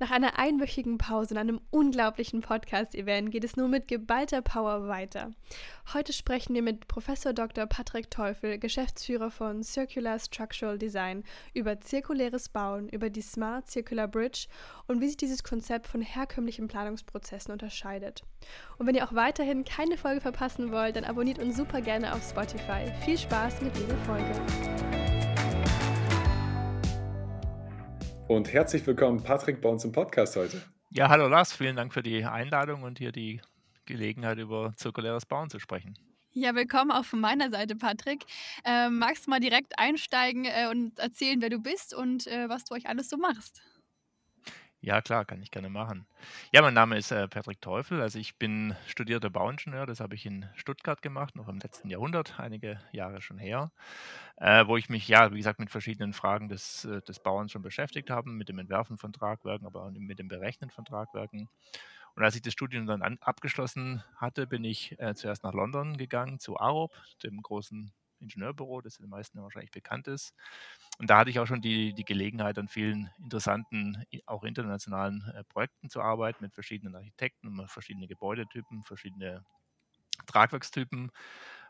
Nach einer einwöchigen Pause und einem unglaublichen Podcast-Event geht es nun mit geballter Power weiter. Heute sprechen wir mit Professor Dr. Patrick Teufel, Geschäftsführer von Circular Structural Design, über zirkuläres Bauen, über die Smart Circular Bridge und wie sich dieses Konzept von herkömmlichen Planungsprozessen unterscheidet. Und wenn ihr auch weiterhin keine Folge verpassen wollt, dann abonniert uns super gerne auf Spotify. Viel Spaß mit dieser Folge. Und herzlich willkommen, Patrick, bei uns im Podcast heute. Ja, hallo Lars, vielen Dank für die Einladung und hier die Gelegenheit, über zirkuläres Bauen zu sprechen. Ja, willkommen auch von meiner Seite, Patrick. Ähm, magst du mal direkt einsteigen äh, und erzählen, wer du bist und äh, was du euch alles so machst? Ja, klar, kann ich gerne machen. Ja, mein Name ist äh, Patrick Teufel. Also ich bin studierter Bauingenieur. Das habe ich in Stuttgart gemacht, noch im letzten Jahrhundert, einige Jahre schon her, äh, wo ich mich, ja, wie gesagt, mit verschiedenen Fragen des, äh, des Bauens schon beschäftigt habe, mit dem Entwerfen von Tragwerken, aber auch mit dem Berechnen von Tragwerken. Und als ich das Studium dann an, abgeschlossen hatte, bin ich äh, zuerst nach London gegangen, zu AROP, dem großen Ingenieurbüro, das den meisten wahrscheinlich bekannt ist. Und da hatte ich auch schon die, die Gelegenheit, an vielen interessanten, auch internationalen äh, Projekten zu arbeiten mit verschiedenen Architekten, verschiedene Gebäudetypen, verschiedene Tragwerkstypen.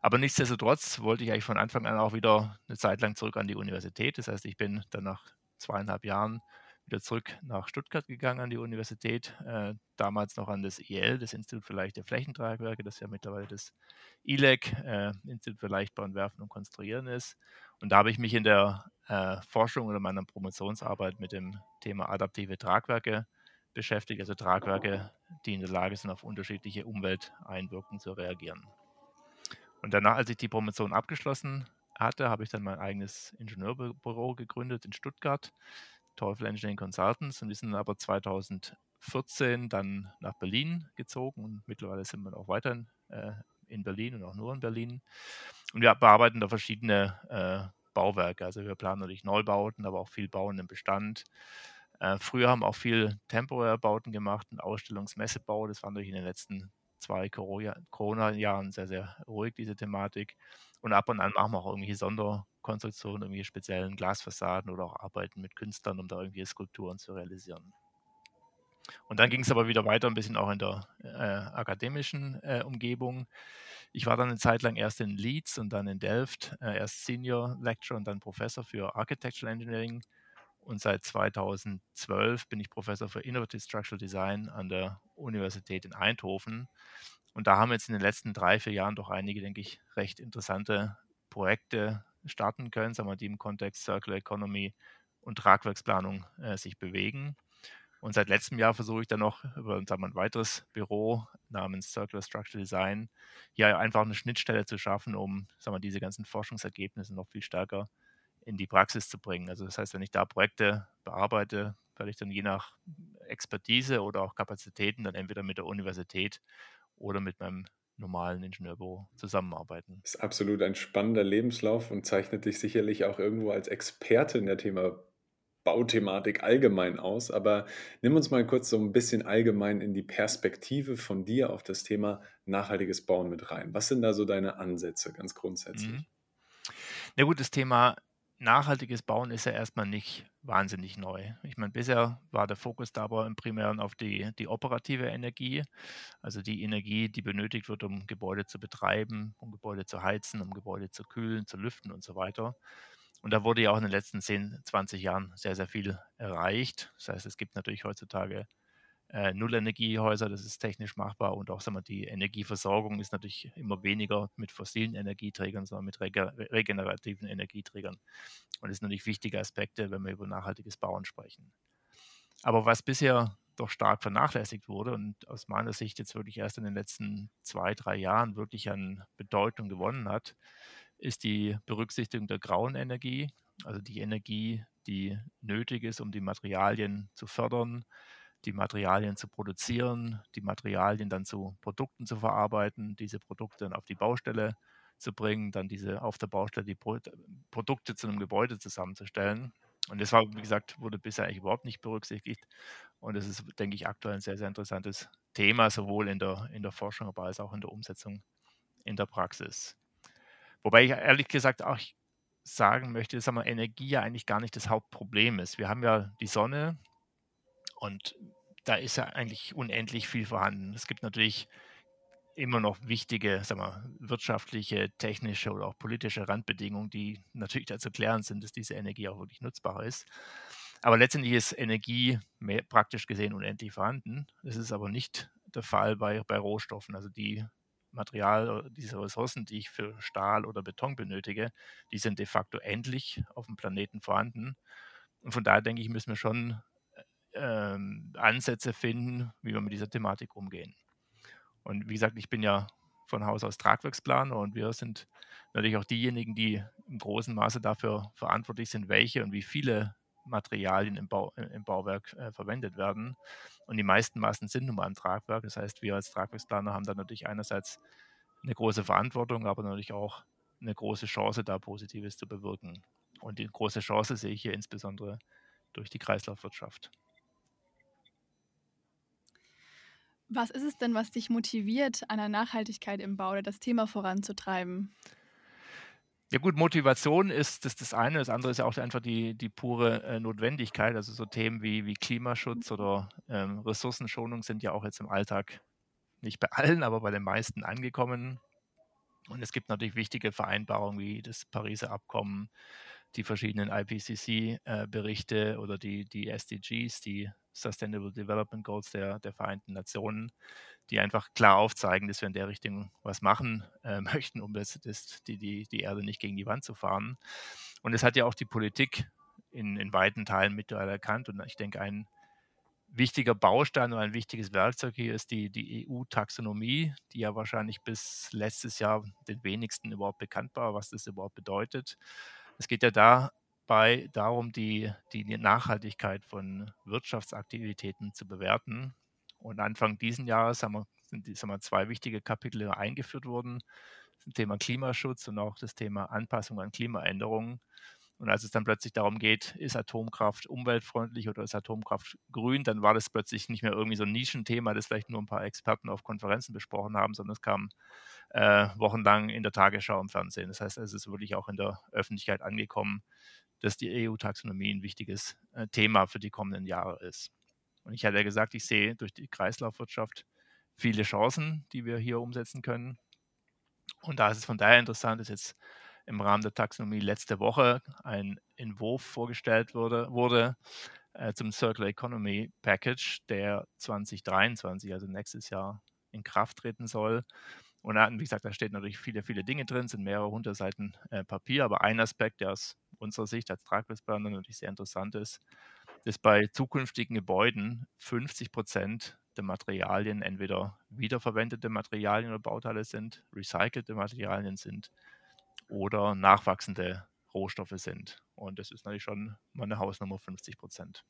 Aber nichtsdestotrotz wollte ich eigentlich von Anfang an auch wieder eine Zeit lang zurück an die Universität. Das heißt, ich bin dann nach zweieinhalb Jahren wieder zurück nach Stuttgart gegangen an die Universität, äh, damals noch an das IL, das Institut für leichte Flächentragwerke, das ja mittlerweile das ILEC, äh, Institut für Leichtbau und Werfen und Konstruieren ist. Und da habe ich mich in der äh, Forschung oder meiner Promotionsarbeit mit dem Thema adaptive Tragwerke beschäftigt, also Tragwerke, die in der Lage sind, auf unterschiedliche Umwelteinwirkungen zu reagieren. Und danach, als ich die Promotion abgeschlossen hatte, habe ich dann mein eigenes Ingenieurbüro gegründet in Stuttgart, Teufel Engineering Consultants. Und wir sind aber 2014 dann nach Berlin gezogen und mittlerweile sind wir auch weiter äh, in Berlin und auch nur in Berlin. Und wir bearbeiten da verschiedene äh, Bauwerke. Also wir planen natürlich Neubauten, aber auch viel Bauen im Bestand. Äh, früher haben wir auch viel temporäre Bauten gemacht, einen Ausstellungsmessebau. Das war natürlich in den letzten zwei Corona-Jahren sehr, sehr ruhig, diese Thematik. Und ab und an machen wir auch irgendwelche Sonderkonstruktionen, irgendwelche speziellen Glasfassaden oder auch Arbeiten mit Künstlern, um da irgendwie Skulpturen zu realisieren. Und dann ging es aber wieder weiter, ein bisschen auch in der äh, akademischen äh, Umgebung. Ich war dann eine Zeit lang erst in Leeds und dann in Delft, äh, erst Senior Lecturer und dann Professor für Architectural Engineering. Und seit 2012 bin ich Professor für Innovative Structural Design an der Universität in Eindhoven. Und da haben jetzt in den letzten drei, vier Jahren doch einige, denke ich, recht interessante Projekte starten können, sagen wir, die im Kontext Circular Economy und Tragwerksplanung äh, sich bewegen. Und seit letztem Jahr versuche ich dann noch über sagen wir, ein weiteres Büro namens Circular Structural Design hier einfach eine Schnittstelle zu schaffen, um sagen wir, diese ganzen Forschungsergebnisse noch viel stärker in die Praxis zu bringen. Also das heißt, wenn ich da Projekte bearbeite, werde ich dann je nach Expertise oder auch Kapazitäten dann entweder mit der Universität oder mit meinem normalen Ingenieurbüro zusammenarbeiten. Das ist absolut ein spannender Lebenslauf und zeichnet dich sicherlich auch irgendwo als Experte in der Thema Bauthematik allgemein aus, aber nimm uns mal kurz so ein bisschen allgemein in die Perspektive von dir auf das Thema nachhaltiges Bauen mit rein. Was sind da so deine Ansätze ganz grundsätzlich? Mhm. Na gut, das Thema nachhaltiges Bauen ist ja erstmal nicht wahnsinnig neu. Ich meine, bisher war der Fokus dabei im Primären auf die, die operative Energie, also die Energie, die benötigt wird, um Gebäude zu betreiben, um Gebäude zu heizen, um Gebäude zu kühlen, zu lüften und so weiter. Und da wurde ja auch in den letzten 10, 20 Jahren sehr, sehr viel erreicht. Das heißt, es gibt natürlich heutzutage äh, Nullenergiehäuser, das ist technisch machbar und auch sagen wir, die Energieversorgung ist natürlich immer weniger mit fossilen Energieträgern, sondern mit rege regenerativen Energieträgern. Und das sind natürlich wichtige Aspekte, wenn wir über nachhaltiges Bauen sprechen. Aber was bisher doch stark vernachlässigt wurde und aus meiner Sicht jetzt wirklich erst in den letzten zwei, drei Jahren wirklich an Bedeutung gewonnen hat, ist die Berücksichtigung der grauen Energie, also die Energie, die nötig ist, um die Materialien zu fördern, die Materialien zu produzieren, die Materialien dann zu Produkten zu verarbeiten, diese Produkte dann auf die Baustelle zu bringen, dann diese auf der Baustelle die Pro Produkte zu einem Gebäude zusammenzustellen. Und das war, wie gesagt, wurde bisher eigentlich überhaupt nicht berücksichtigt. Und das ist, denke ich, aktuell ein sehr, sehr interessantes Thema, sowohl in der, in der Forschung, aber als auch in der Umsetzung in der Praxis. Wobei ich ehrlich gesagt auch sagen möchte, dass Energie ja eigentlich gar nicht das Hauptproblem ist. Wir haben ja die Sonne und da ist ja eigentlich unendlich viel vorhanden. Es gibt natürlich immer noch wichtige, sagen wir, wirtschaftliche, technische oder auch politische Randbedingungen, die natürlich dazu klären sind, dass diese Energie auch wirklich nutzbar ist. Aber letztendlich ist Energie mehr, praktisch gesehen unendlich vorhanden. Das ist aber nicht der Fall bei, bei Rohstoffen. Also die Material, diese Ressourcen, die ich für Stahl oder Beton benötige, die sind de facto endlich auf dem Planeten vorhanden. Und von daher denke ich, müssen wir schon ähm, Ansätze finden, wie wir mit dieser Thematik umgehen. Und wie gesagt, ich bin ja von Haus aus Tragwerksplaner und wir sind natürlich auch diejenigen, die im großen Maße dafür verantwortlich sind, welche und wie viele Materialien im, Bau, äh, im Bauwerk äh, verwendet werden. Und die meisten Massen sind nun mal im Tragwerk. Das heißt, wir als Tragwerksplaner haben da natürlich einerseits eine große Verantwortung, aber natürlich auch eine große Chance, da Positives zu bewirken. Und die große Chance sehe ich hier insbesondere durch die Kreislaufwirtschaft. Was ist es denn, was dich motiviert, an der Nachhaltigkeit im Bau oder das Thema voranzutreiben? Ja gut, Motivation ist das, das eine. Das andere ist ja auch einfach die, die pure äh, Notwendigkeit. Also so Themen wie, wie Klimaschutz oder ähm, Ressourcenschonung sind ja auch jetzt im Alltag nicht bei allen, aber bei den meisten angekommen. Und es gibt natürlich wichtige Vereinbarungen wie das Pariser Abkommen, die verschiedenen IPCC-Berichte äh, oder die, die SDGs, die Sustainable Development Goals der, der Vereinten Nationen, die einfach klar aufzeigen, dass wir in der Richtung was machen äh, möchten, um das, das, die, die, die Erde nicht gegen die Wand zu fahren. Und das hat ja auch die Politik in, in weiten Teilen mittlerweile erkannt. Und ich denke, ein wichtiger Baustein oder ein wichtiges Werkzeug hier ist die, die EU-Taxonomie, die ja wahrscheinlich bis letztes Jahr den wenigsten überhaupt bekannt war, was das überhaupt bedeutet. Es geht ja dabei darum, die, die Nachhaltigkeit von Wirtschaftsaktivitäten zu bewerten. Und Anfang diesen Jahres haben wir, sind sagen wir, zwei wichtige Kapitel eingeführt worden. Das Thema Klimaschutz und auch das Thema Anpassung an Klimaänderungen. Und als es dann plötzlich darum geht, ist Atomkraft umweltfreundlich oder ist Atomkraft grün, dann war das plötzlich nicht mehr irgendwie so ein Nischenthema, das vielleicht nur ein paar Experten auf Konferenzen besprochen haben, sondern es kam äh, wochenlang in der Tagesschau im Fernsehen. Das heißt, es ist wirklich auch in der Öffentlichkeit angekommen, dass die EU-Taxonomie ein wichtiges äh, Thema für die kommenden Jahre ist. Und ich hatte ja gesagt, ich sehe durch die Kreislaufwirtschaft viele Chancen, die wir hier umsetzen können. Und da ist es von daher interessant, dass jetzt im Rahmen der Taxonomie letzte Woche ein Entwurf vorgestellt wurde, wurde äh, zum Circular Economy Package, der 2023, also nächstes Jahr, in Kraft treten soll. Und da, wie gesagt, da steht natürlich viele, viele Dinge drin, sind mehrere hundert Seiten äh, Papier, aber ein Aspekt, der aus unserer Sicht als Tragwerksplaner natürlich sehr interessant ist, dass bei zukünftigen Gebäuden 50 Prozent der Materialien entweder wiederverwendete Materialien oder Bauteile sind, recycelte Materialien sind oder nachwachsende Rohstoffe sind. Und das ist natürlich schon mal eine Hausnummer 50 Prozent.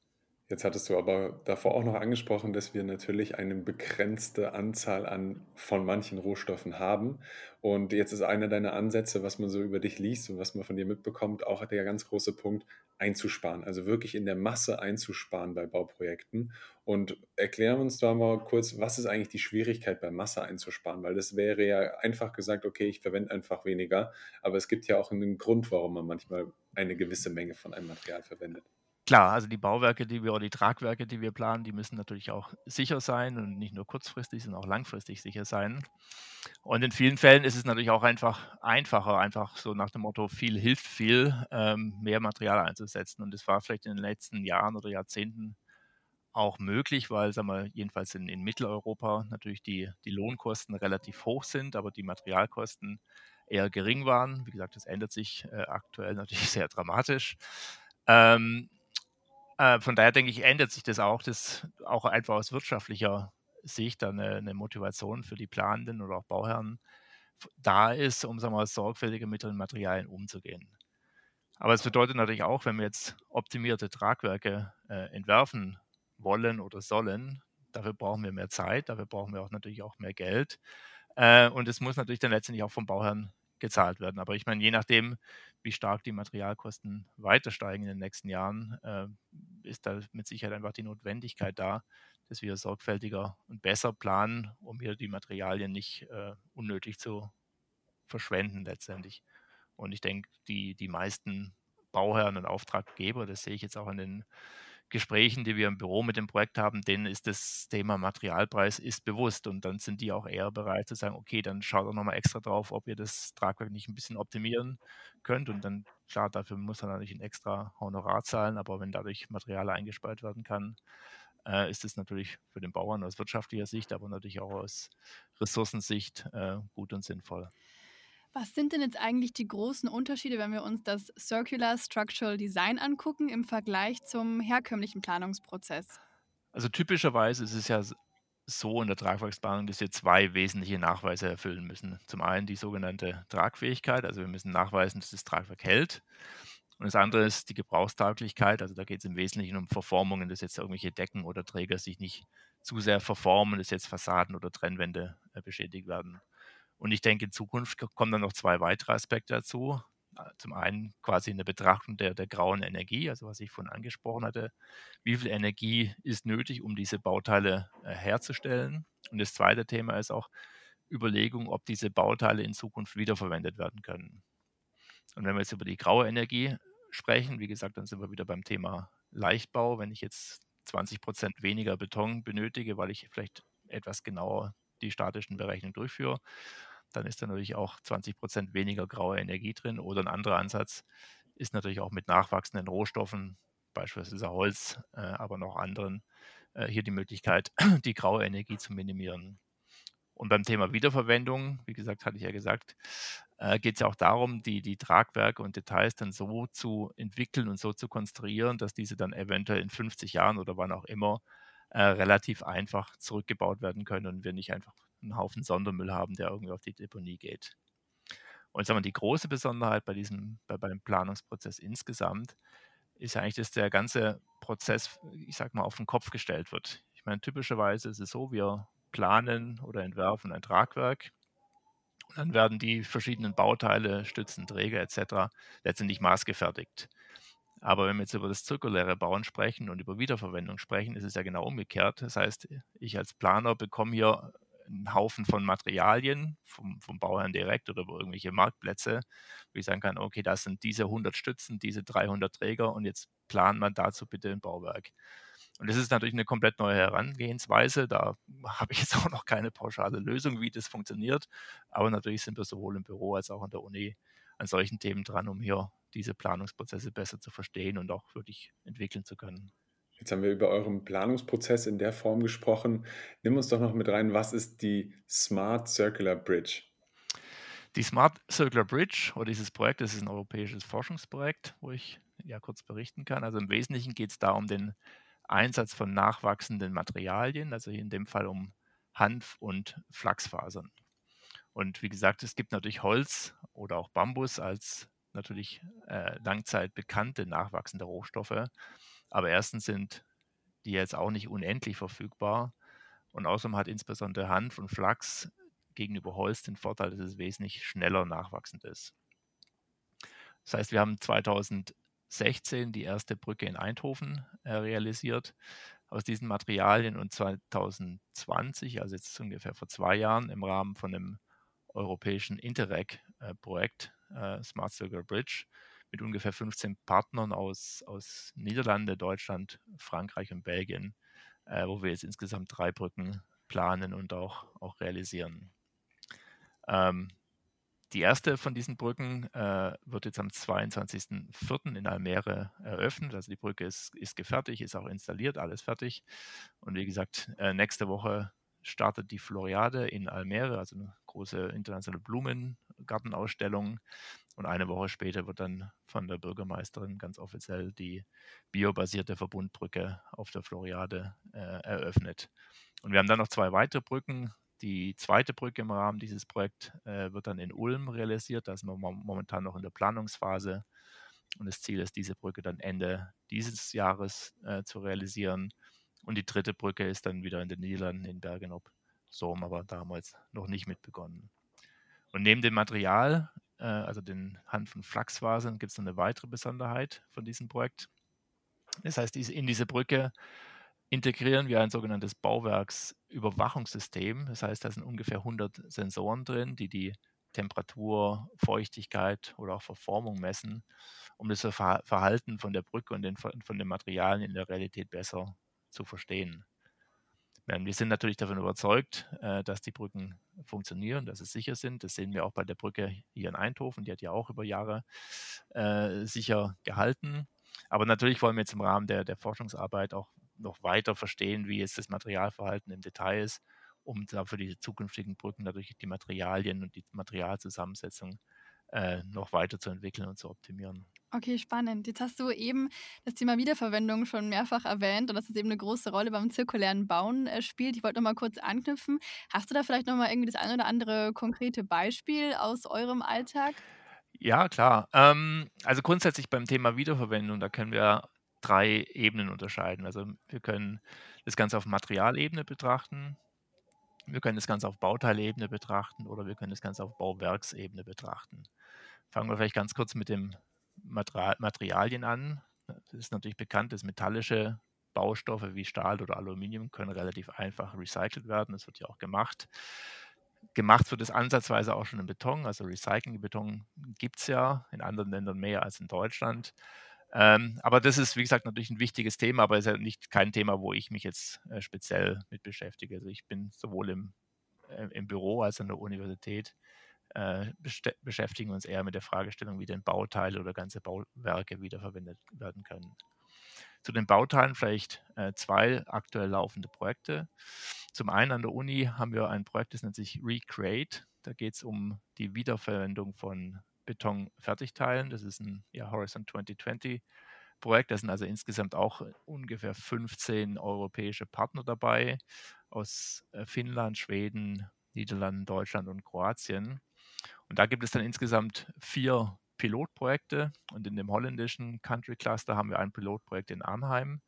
Jetzt hattest du aber davor auch noch angesprochen, dass wir natürlich eine begrenzte Anzahl an von manchen Rohstoffen haben. Und jetzt ist einer deiner Ansätze, was man so über dich liest und was man von dir mitbekommt, auch der ganz große Punkt, einzusparen. Also wirklich in der Masse einzusparen bei Bauprojekten. Und erklären uns da mal kurz, was ist eigentlich die Schwierigkeit bei Masse einzusparen? Weil das wäre ja einfach gesagt, okay, ich verwende einfach weniger. Aber es gibt ja auch einen Grund, warum man manchmal eine gewisse Menge von einem Material verwendet. Klar, also die Bauwerke, die wir oder die Tragwerke, die wir planen, die müssen natürlich auch sicher sein und nicht nur kurzfristig, sondern auch langfristig sicher sein. Und in vielen Fällen ist es natürlich auch einfach einfacher, einfach so nach dem Motto, viel hilft viel, ähm, mehr Material einzusetzen. Und das war vielleicht in den letzten Jahren oder Jahrzehnten auch möglich, weil, sagen wir, jedenfalls in, in Mitteleuropa natürlich die, die Lohnkosten relativ hoch sind, aber die Materialkosten eher gering waren. Wie gesagt, das ändert sich äh, aktuell natürlich sehr dramatisch. Ähm, äh, von daher denke ich, ändert sich das auch, dass auch einfach aus wirtschaftlicher Sicht eine, eine Motivation für die Planenden oder auch Bauherren da ist, um sagen wir mal, sorgfältiger mit den Materialien umzugehen. Aber es bedeutet natürlich auch, wenn wir jetzt optimierte Tragwerke äh, entwerfen wollen oder sollen. Dafür brauchen wir mehr Zeit, dafür brauchen wir auch natürlich auch mehr Geld. Äh, und es muss natürlich dann letztendlich auch vom Bauherrn gezahlt werden. Aber ich meine, je nachdem, wie stark die Materialkosten weiter steigen in den nächsten Jahren, äh, ist da mit Sicherheit einfach die Notwendigkeit da, dass wir sorgfältiger und besser planen, um hier die Materialien nicht äh, unnötig zu verschwenden letztendlich. Und ich denke, die, die meisten Bauherren und Auftraggeber, das sehe ich jetzt auch in den Gesprächen, die wir im Büro mit dem Projekt haben, denen ist das Thema Materialpreis ist bewusst. Und dann sind die auch eher bereit zu sagen, okay, dann schaut doch nochmal extra drauf, ob ihr das Tragwerk nicht ein bisschen optimieren könnt. Und dann, klar, dafür muss er natürlich ein extra Honorar zahlen, aber wenn dadurch Material eingespart werden kann, äh, ist es natürlich für den Bauern aus wirtschaftlicher Sicht, aber natürlich auch aus Ressourcensicht äh, gut und sinnvoll. Was sind denn jetzt eigentlich die großen Unterschiede, wenn wir uns das Circular Structural Design angucken im Vergleich zum herkömmlichen Planungsprozess? Also typischerweise ist es ja so in der Tragwerksplanung, dass wir zwei wesentliche Nachweise erfüllen müssen. Zum einen die sogenannte Tragfähigkeit, also wir müssen nachweisen, dass das Tragwerk hält. Und das andere ist die Gebrauchstauglichkeit, also da geht es im Wesentlichen um Verformungen, dass jetzt irgendwelche Decken oder Träger sich nicht zu sehr verformen, dass jetzt Fassaden oder Trennwände äh, beschädigt werden. Und ich denke, in Zukunft kommen dann noch zwei weitere Aspekte dazu. Äh, zum einen quasi eine Betrachtung der, der grauen Energie, also was ich vorhin angesprochen hatte. Wie viel Energie ist nötig, um diese Bauteile äh, herzustellen? Und das zweite Thema ist auch Überlegung, ob diese Bauteile in Zukunft wiederverwendet werden können. Und wenn wir jetzt über die graue Energie sprechen, wie gesagt, dann sind wir wieder beim Thema Leichtbau. Wenn ich jetzt 20 Prozent weniger Beton benötige, weil ich vielleicht etwas genauer die statischen Berechnungen durchführe, dann ist da natürlich auch 20 Prozent weniger graue Energie drin. Oder ein anderer Ansatz ist natürlich auch mit nachwachsenden Rohstoffen, beispielsweise Holz, äh, aber noch anderen, äh, hier die Möglichkeit, die graue Energie zu minimieren. Und beim Thema Wiederverwendung, wie gesagt, hatte ich ja gesagt, äh, geht es ja auch darum, die, die Tragwerke und Details dann so zu entwickeln und so zu konstruieren, dass diese dann eventuell in 50 Jahren oder wann auch immer äh, relativ einfach zurückgebaut werden können und wir nicht einfach einen Haufen Sondermüll haben, der irgendwie auf die Deponie geht. Und sagen wir, die große Besonderheit bei diesem, bei, beim Planungsprozess insgesamt ist eigentlich, dass der ganze Prozess, ich sag mal, auf den Kopf gestellt wird. Ich meine, typischerweise ist es so, wir planen oder entwerfen ein Tragwerk. Und dann werden die verschiedenen Bauteile, Stützen, Träger etc. letztendlich maßgefertigt. Aber wenn wir jetzt über das zirkuläre Bauen sprechen und über Wiederverwendung sprechen, ist es ja genau umgekehrt. Das heißt, ich als Planer bekomme hier einen Haufen von Materialien vom, vom Bauherrn direkt oder über irgendwelche Marktplätze, wo ich sagen kann, okay, das sind diese 100 Stützen, diese 300 Träger und jetzt plant man dazu bitte ein Bauwerk. Und das ist natürlich eine komplett neue Herangehensweise. Da habe ich jetzt auch noch keine pauschale Lösung, wie das funktioniert. Aber natürlich sind wir sowohl im Büro als auch an der Uni an solchen Themen dran, um hier diese Planungsprozesse besser zu verstehen und auch wirklich entwickeln zu können. Jetzt haben wir über euren Planungsprozess in der Form gesprochen. Nimm uns doch noch mit rein, was ist die Smart Circular Bridge? Die Smart Circular Bridge oder dieses Projekt, das ist ein europäisches Forschungsprojekt, wo ich ja kurz berichten kann. Also im Wesentlichen geht es da um den Einsatz von nachwachsenden Materialien, also in dem Fall um Hanf und Flachsfasern. Und wie gesagt, es gibt natürlich Holz oder auch Bambus als natürlich äh, langzeit bekannte nachwachsende Rohstoffe. Aber erstens sind die jetzt auch nicht unendlich verfügbar. Und außerdem hat insbesondere Hanf und Flachs gegenüber Holz den Vorteil, dass es wesentlich schneller nachwachsend ist. Das heißt, wir haben 2016 die erste Brücke in Eindhoven äh, realisiert aus diesen Materialien und 2020, also jetzt ungefähr vor zwei Jahren, im Rahmen von einem europäischen Interreg-Projekt äh, Smart Circular Bridge mit ungefähr 15 Partnern aus, aus Niederlande, Deutschland, Frankreich und Belgien, äh, wo wir jetzt insgesamt drei Brücken planen und auch, auch realisieren. Ähm, die erste von diesen Brücken äh, wird jetzt am 22.04. in Almere eröffnet. Also die Brücke ist, ist gefertigt, ist auch installiert, alles fertig. Und wie gesagt, äh, nächste Woche startet die Floriade in Almere, also eine große internationale Blumengartenausstellung. Und eine Woche später wird dann von der Bürgermeisterin ganz offiziell die biobasierte Verbundbrücke auf der Floriade äh, eröffnet. Und wir haben dann noch zwei weitere Brücken. Die zweite Brücke im Rahmen dieses Projekts äh, wird dann in Ulm realisiert. Da sind wir momentan noch in der Planungsphase. Und das Ziel ist, diese Brücke dann Ende dieses Jahres äh, zu realisieren Und die dritte Brücke ist dann wieder in den Niederlanden in Bergen op Zoom, aber da haben wir jetzt noch nicht mit begonnen. Und neben dem Material, äh, also den Hand von Flachsfasern, gibt es eine weitere Besonderheit von diesem Projekt. Das heißt, in diese Brücke integrieren wir ein sogenanntes Bauwerksüberwachungssystem. Das heißt, da sind ungefähr 100 Sensoren drin, die die Temperatur, Feuchtigkeit oder auch Verformung messen, um das Verhalten von der Brücke und den, von den Materialien in der Realität besser zu verstehen. Wir sind natürlich davon überzeugt, äh, dass die Brücken funktionieren, dass sie sicher sind. Das sehen wir auch bei der Brücke hier in Eindhoven. Die hat ja auch über Jahre äh, sicher gehalten. Aber natürlich wollen wir jetzt im Rahmen der, der Forschungsarbeit auch noch weiter verstehen, wie jetzt das Materialverhalten im Detail ist, um da für die zukünftigen Brücken dadurch die Materialien und die Materialzusammensetzung äh, noch weiterzuentwickeln und zu optimieren. Okay, spannend. Jetzt hast du eben das Thema Wiederverwendung schon mehrfach erwähnt und dass es eben eine große Rolle beim zirkulären Bauen äh, spielt. Ich wollte noch mal kurz anknüpfen. Hast du da vielleicht noch mal irgendwie das ein oder andere konkrete Beispiel aus eurem Alltag? Ja, klar. Ähm, also grundsätzlich beim Thema Wiederverwendung, da können wir drei Ebenen unterscheiden. Also wir können das Ganze auf Materialebene betrachten, wir können das Ganze auf Bauteilebene betrachten oder wir können das Ganze auf Bauwerksebene betrachten. Fangen wir vielleicht ganz kurz mit den Materialien an. Es ist natürlich bekannt, dass metallische Baustoffe wie Stahl oder Aluminium können relativ einfach recycelt werden. Das wird ja auch gemacht. Gemacht wird es ansatzweise auch schon in Beton. Also Recycling-Beton gibt es ja in anderen Ländern mehr als in Deutschland. Ähm, aber das ist, wie gesagt, natürlich ein wichtiges Thema, aber es ist ja nicht kein Thema, wo ich mich jetzt äh, speziell mit beschäftige. Also ich bin sowohl im, äh, im Büro als an der Universität beschäftigen uns eher mit der Fragestellung, wie denn Bauteile oder ganze Bauwerke wiederverwendet werden können. Zu den Bauteilen vielleicht äh, zwei aktuell laufende Projekte. Zum einen an der Uni haben wir ein Projekt, das nennt sich Recreate. Da geht es um die Wiederverwendung von Betonfertigteilen. Das ist ein ja, Horizon 2020 Projekt. Da sind also insgesamt auch ungefähr 15 europäische Partner dabei aus äh, Finnland, Schweden, Niederlanden, Deutschland und Kroatien. Und da gibt es dann insgesamt vier Pilotprojekte und in dem holländischen Country Cluster haben wir ein Pilotprojekt in Arnheim.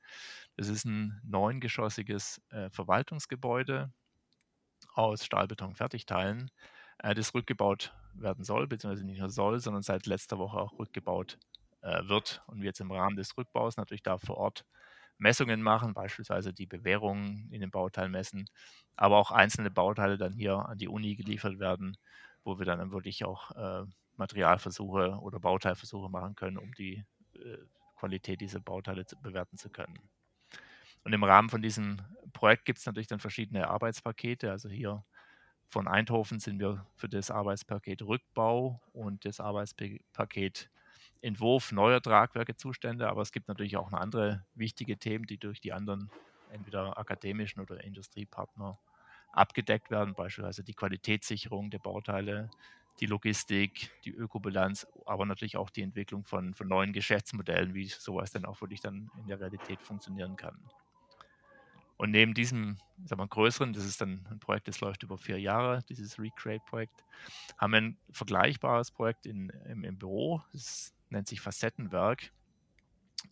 Das ist ein neungeschossiges äh, Verwaltungsgebäude aus Stahlbeton-Fertigteilen, äh, das rückgebaut werden soll, beziehungsweise nicht nur soll, sondern seit letzter Woche auch rückgebaut äh, wird. Und wir jetzt im Rahmen des Rückbaus natürlich da vor Ort Messungen machen, beispielsweise die Bewährungen in den Bauteilen messen, aber auch einzelne Bauteile dann hier an die Uni geliefert werden, wo wir dann wirklich auch äh, Materialversuche oder Bauteilversuche machen können, um die äh, Qualität dieser Bauteile zu, bewerten zu können. Und im Rahmen von diesem Projekt gibt es natürlich dann verschiedene Arbeitspakete. Also hier von Eindhoven sind wir für das Arbeitspaket Rückbau und das Arbeitspaket Entwurf neuer Tragwerke zuständig. Aber es gibt natürlich auch noch andere wichtige Themen, die durch die anderen entweder akademischen oder Industriepartner abgedeckt werden, beispielsweise die Qualitätssicherung der Bauteile, die Logistik, die Ökobilanz, aber natürlich auch die Entwicklung von, von neuen Geschäftsmodellen, wie sowas dann auch wirklich dann in der Realität funktionieren kann. Und neben diesem sagen wir, größeren, das ist dann ein Projekt, das läuft über vier Jahre, dieses Recreate-Projekt, haben wir ein vergleichbares Projekt in, im, im, Büro, das nennt sich Facettenwerk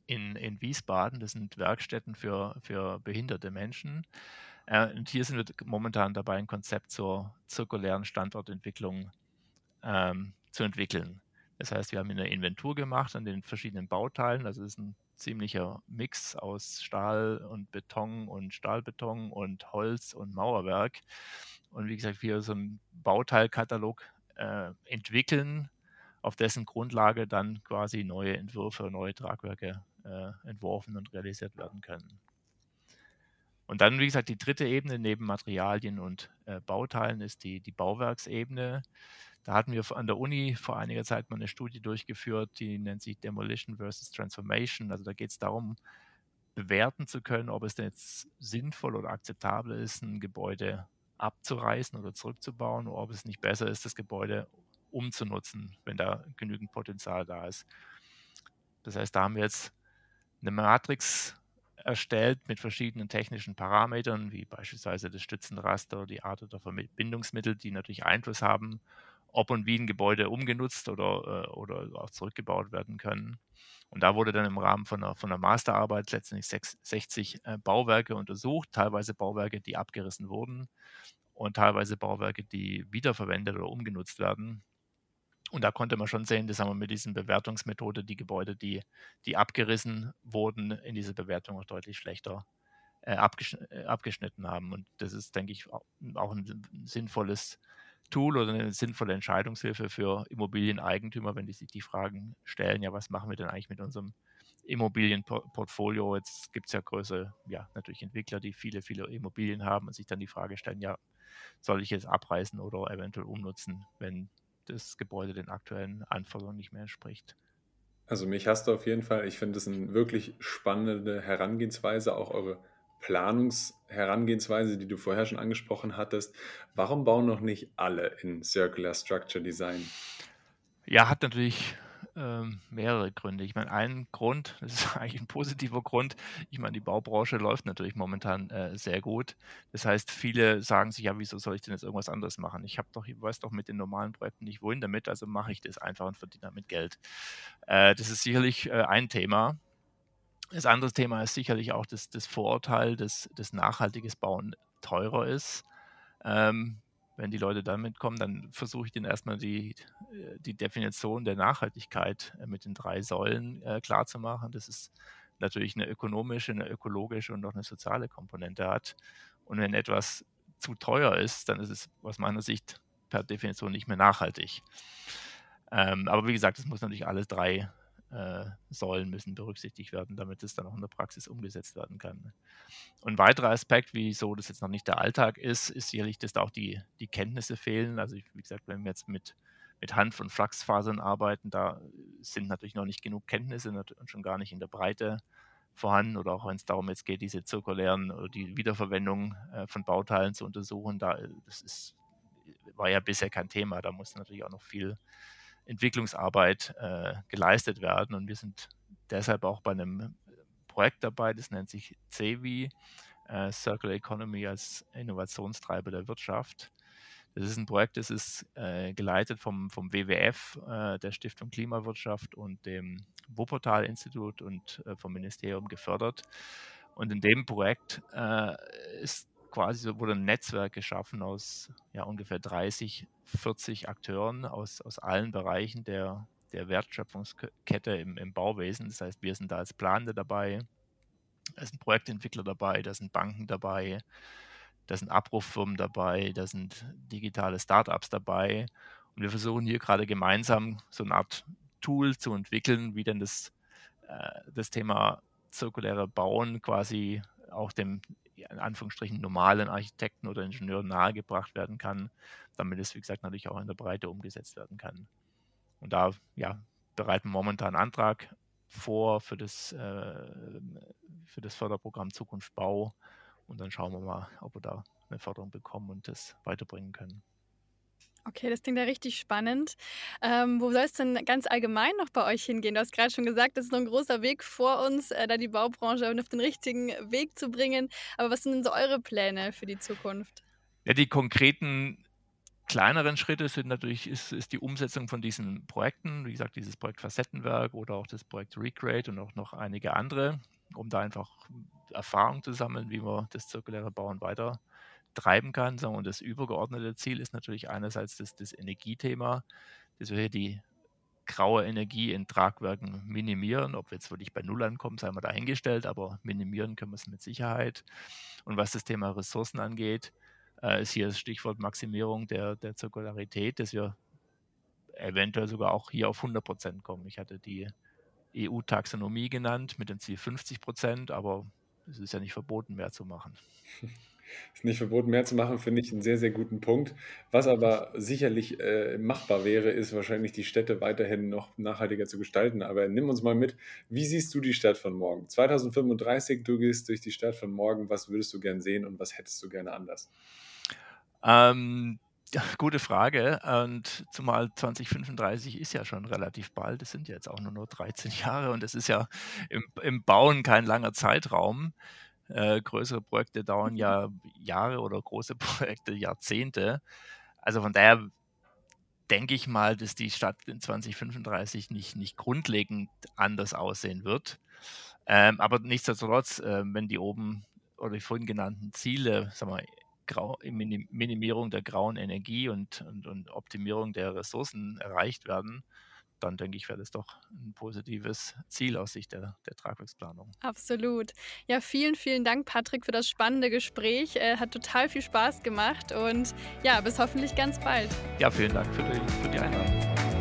in, in Wiesbaden. Das sind Werkstätten für, für behinderte Menschen. Äh, und hier sind wir momentan dabei, ein Konzept zur zirkulären Standortentwicklung ähm, zu entwickeln. Das heißt, wir haben eine Inventur gemacht an den verschiedenen Bauteilen. Also es ist ein ziemlicher Mix aus Stahl und Beton und Stahlbeton und Holz und Mauerwerk. Und wie gesagt, wir so einen Bauteilkatalog äh, entwickeln, auf dessen Grundlage dann quasi neue Entwürfe, neue Tragwerke äh, entworfen und realisiert werden können. Und dann, wie gesagt, die dritte Ebene neben Materialien und äh, Bauteilen ist die, die Bauwerksebene. Da hatten wir an der Uni vor einiger Zeit mal eine Studie durchgeführt, die nennt sich Demolition versus Transformation. Also da geht es darum, bewerten zu können, ob es denn jetzt sinnvoll oder akzeptabel ist, ein Gebäude abzureißen oder zurückzubauen, oder ob es nicht besser ist, das Gebäude umzunutzen, wenn da genügend Potenzial da ist. Das heißt, da haben wir jetzt eine Matrix erstellt mit verschiedenen technischen Parametern, wie beispielsweise das Stützenraster, die Art der Verbindungsmittel, die natürlich Einfluss haben ob und wie ein Gebäude umgenutzt oder, äh, oder auch zurückgebaut werden können. Und da wurde dann im Rahmen von einer, von einer Masterarbeit letztendlich 60 äh, Bauwerke untersucht, teilweise Bauwerke, die abgerissen wurden und teilweise Bauwerke, die wiederverwendet oder umgenutzt werden. Und da konnte man schon sehen, dass haben wir mit dieser Bewertungsmethode die Gebäude, die, die abgerissen wurden, in dieser Bewertung auch deutlich schlechter äh, äh, abgeschnitten haben. Und das ist, denke ich, auch ein sinnvolles Tool oder eine sinnvolle Entscheidungshilfe für Immobilieneigentümer, wenn die sich die Fragen stellen, ja, was machen wir denn eigentlich mit unserem Immobilienportfolio? Jetzt gibt es ja größere, ja, natürlich Entwickler, die viele, viele Immobilien haben und sich dann die Frage stellen, ja, soll ich jetzt abreißen oder eventuell umnutzen, wenn das Gebäude den aktuellen Anforderungen nicht mehr entspricht. Also mich hast du auf jeden Fall, ich finde es eine wirklich spannende Herangehensweise, auch eure Planungsherangehensweise, die du vorher schon angesprochen hattest. Warum bauen noch nicht alle in Circular Structure Design? Ja, hat natürlich ähm, mehrere Gründe. Ich meine, ein Grund, das ist eigentlich ein positiver Grund, ich meine, die Baubranche läuft natürlich momentan äh, sehr gut. Das heißt, viele sagen sich, ja, wieso soll ich denn jetzt irgendwas anderes machen? Ich habe doch, ich weiß doch mit den normalen Projekten nicht wohin damit, also mache ich das einfach und verdiene damit Geld. Äh, das ist sicherlich äh, ein Thema. Das andere Thema ist sicherlich auch das, das Vorurteil, dass das nachhaltiges Bauen teurer ist. Ähm, wenn die Leute damit kommen, dann versuche ich denen erstmal die, äh, die Definition der Nachhaltigkeit äh, mit den drei Säulen äh, klarzumachen. Das ist natürlich eine ökonomische, eine ökologische und auch eine soziale Komponente hat. Und wenn etwas zu teuer ist, dann ist es aus meiner Sicht per Definition nicht mehr nachhaltig. Ähm, aber wie gesagt, es muss natürlich alle drei äh, Säulen müssen berücksichtigt werden, damit es dann auch in der Praxis umgesetzt werden kann. Und ein weiterer Aspekt, wieso das jetzt noch nicht der Alltag ist, ist sicherlich, dass da auch die, die Kenntnisse fehlen. Also wie gesagt, wenn wir jetzt mit, mit Hanf- und Flachsfasern arbeiten, da sind natürlich noch nicht genug Kenntnisse und schon gar nicht in der Breite vorhanden oder auch wenn es darum jetzt geht, diese zirkulären oder die Wiederverwendung äh, von Bauteilen zu untersuchen, da das ist, war ja bisher kein Thema. Da muss natürlich auch noch viel Entwicklungsarbeit äh, geleistet werden. Und wir sind deshalb auch bei einem Projekt dabei, das nennt sich CEVI, äh, Circular Economy als Innovationstreiber der Wirtschaft. Das ist ein Projekt, das ist äh, geleitet vom, vom WWF, äh, der Stiftung Klimawirtschaft und dem Wuppertal-Institut und äh, vom Ministerium gefördert. Und in dem Projekt äh, ist quasi wurde ein Netzwerk geschaffen aus ja, ungefähr 30, 40 Akteuren aus, aus allen Bereichen der, der Wertschöpfungskette im, im Bauwesen. Das heißt, wir sind da als Planende dabei, da sind Projektentwickler dabei, da sind Banken dabei, da sind Abrufffirmen dabei, da sind digitale Startups dabei. Und wir versuchen hier gerade gemeinsam so eine Art Tool zu entwickeln, wie denn das, äh, das Thema zirkuläre Bauen quasi auch dem in Anführungsstrichen normalen Architekten oder Ingenieuren nahegebracht werden kann, damit es, wie gesagt, natürlich auch in der Breite umgesetzt werden kann. Und da ja, bereiten wir momentan einen Antrag vor für das, äh, für das Förderprogramm Zukunft Bau und dann schauen wir mal, ob wir da eine Förderung bekommen und das weiterbringen können. Okay, das klingt ja richtig spannend. Ähm, wo soll es denn ganz allgemein noch bei euch hingehen? Du hast gerade schon gesagt, es ist noch ein großer Weg vor uns, äh, da die Baubranche auf den richtigen Weg zu bringen. Aber was sind denn so eure Pläne für die Zukunft? Ja, die konkreten kleineren Schritte sind natürlich ist, ist die Umsetzung von diesen Projekten, wie gesagt, dieses Projekt Facettenwerk oder auch das Projekt Recreate und auch noch einige andere, um da einfach Erfahrung zu sammeln, wie man das zirkuläre Bauen weiter treiben kann. Und das übergeordnete Ziel ist natürlich einerseits das, das Energiethema, dass wir hier die graue Energie in Tragwerken minimieren. Ob wir jetzt wirklich bei Null ankommen, sei mal dahingestellt, aber minimieren können wir es mit Sicherheit. Und was das Thema Ressourcen angeht, äh, ist hier das Stichwort Maximierung der, der Zirkularität, dass wir eventuell sogar auch hier auf 100 Prozent kommen. Ich hatte die EU-Taxonomie genannt mit dem Ziel 50 Prozent, aber es ist ja nicht verboten, mehr zu machen. Ist nicht verboten, mehr zu machen, finde ich einen sehr, sehr guten Punkt. Was aber sicherlich äh, machbar wäre, ist wahrscheinlich die Städte weiterhin noch nachhaltiger zu gestalten. Aber nimm uns mal mit, wie siehst du die Stadt von morgen? 2035, du gehst durch die Stadt von morgen, was würdest du gern sehen und was hättest du gerne anders? Ähm, gute Frage. Und zumal 2035 ist ja schon relativ bald. Es sind ja jetzt auch nur noch 13 Jahre und es ist ja im, im Bauen kein langer Zeitraum. Äh, größere Projekte dauern ja Jahre oder große Projekte Jahrzehnte. Also von daher denke ich mal, dass die Stadt in 2035 nicht, nicht grundlegend anders aussehen wird. Ähm, aber nichtsdestotrotz, äh, wenn die oben oder die vorhin genannten Ziele, sagen wir, Grau, Minimierung der grauen Energie und, und, und Optimierung der Ressourcen erreicht werden, dann denke ich, wäre das doch ein positives Ziel aus Sicht der, der Tragwerksplanung. Absolut. Ja, vielen, vielen Dank, Patrick, für das spannende Gespräch. Äh, hat total viel Spaß gemacht und ja, bis hoffentlich ganz bald. Ja, vielen Dank für die, für die Einladung.